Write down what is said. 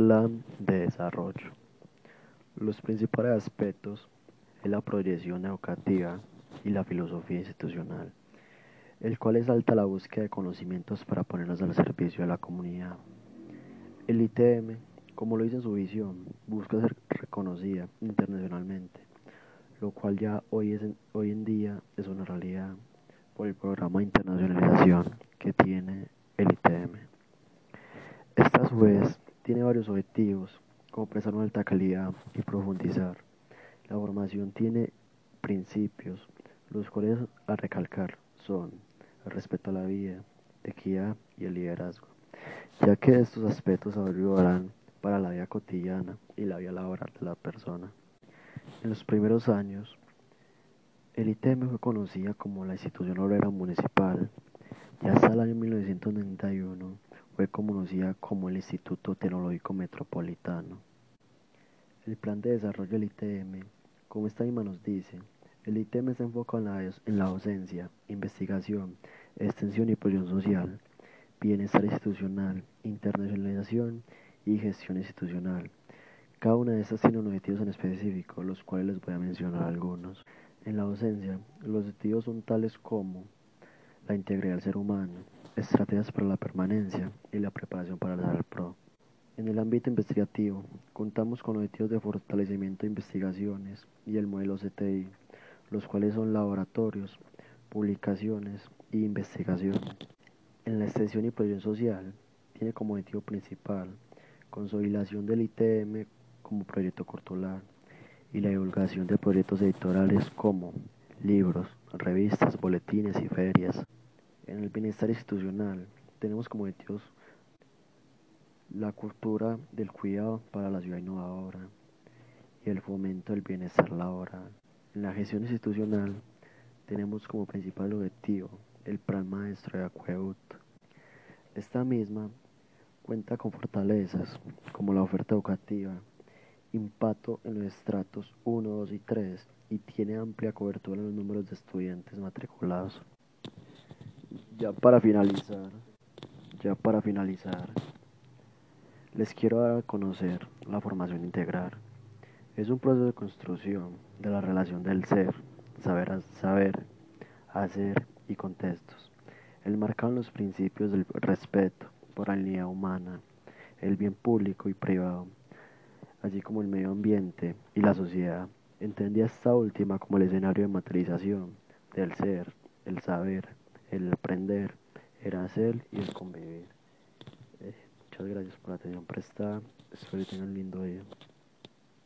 Plan de desarrollo. Los principales aspectos es la proyección educativa y la filosofía institucional, el cual exalta la búsqueda de conocimientos para ponerlos al servicio de la comunidad. El ITM, como lo dice en su visión, busca ser reconocida internacionalmente, lo cual ya hoy, es hoy en día es una realidad por el programa de internacionalización que tiene el ITM. Esta a su vez tiene varios objetivos, como prestar una alta calidad y profundizar. La formación tiene principios, los cuales a recalcar son el respeto a la vida, equidad y el liderazgo, ya que estos aspectos ayudarán para la vida cotidiana y la vida laboral de la persona. En los primeros años, el ITM fue conocida como la institución obrera municipal y hasta el año 1991 fue conocida como el Instituto Tecnológico Metropolitano. El plan de desarrollo del ITM, como esta misma nos dice, el ITM se enfoca en la, en la docencia, investigación, extensión y proyección social, bienestar institucional, internacionalización y gestión institucional. Cada una de estas tiene objetivos en específico, los cuales les voy a mencionar algunos. En la docencia, los objetivos son tales como la integridad del ser humano, estrategias para la permanencia y la preparación para el pro. En el ámbito investigativo, contamos con objetivos de fortalecimiento de investigaciones y el modelo CTI, los cuales son laboratorios, publicaciones e investigación. En la extensión y proyección social, tiene como objetivo principal consolidación del ITM como proyecto cortolar y la divulgación de proyectos editoriales como libros, revistas, boletines y ferias. En el bienestar institucional tenemos como objetivos la cultura del cuidado para la ciudad innovadora y el fomento del bienestar laboral. En la gestión institucional tenemos como principal objetivo el plan maestro de acueducto. Esta misma cuenta con fortalezas como la oferta educativa, impacto en los estratos 1, 2 y 3 y tiene amplia cobertura en los números de estudiantes matriculados. Ya para finalizar, ya para finalizar, les quiero dar a conocer la formación integral. Es un proceso de construcción de la relación del ser, saber, saber, hacer y contextos. El marcado en los principios del respeto por la dignidad humana, el bien público y privado, así como el medio ambiente y la sociedad. Entendía esta última como el escenario de materialización del ser, el saber, el aprender, el hacer y el convivir. Eh, muchas gracias por la atención prestada. Espero que tengan lindo día.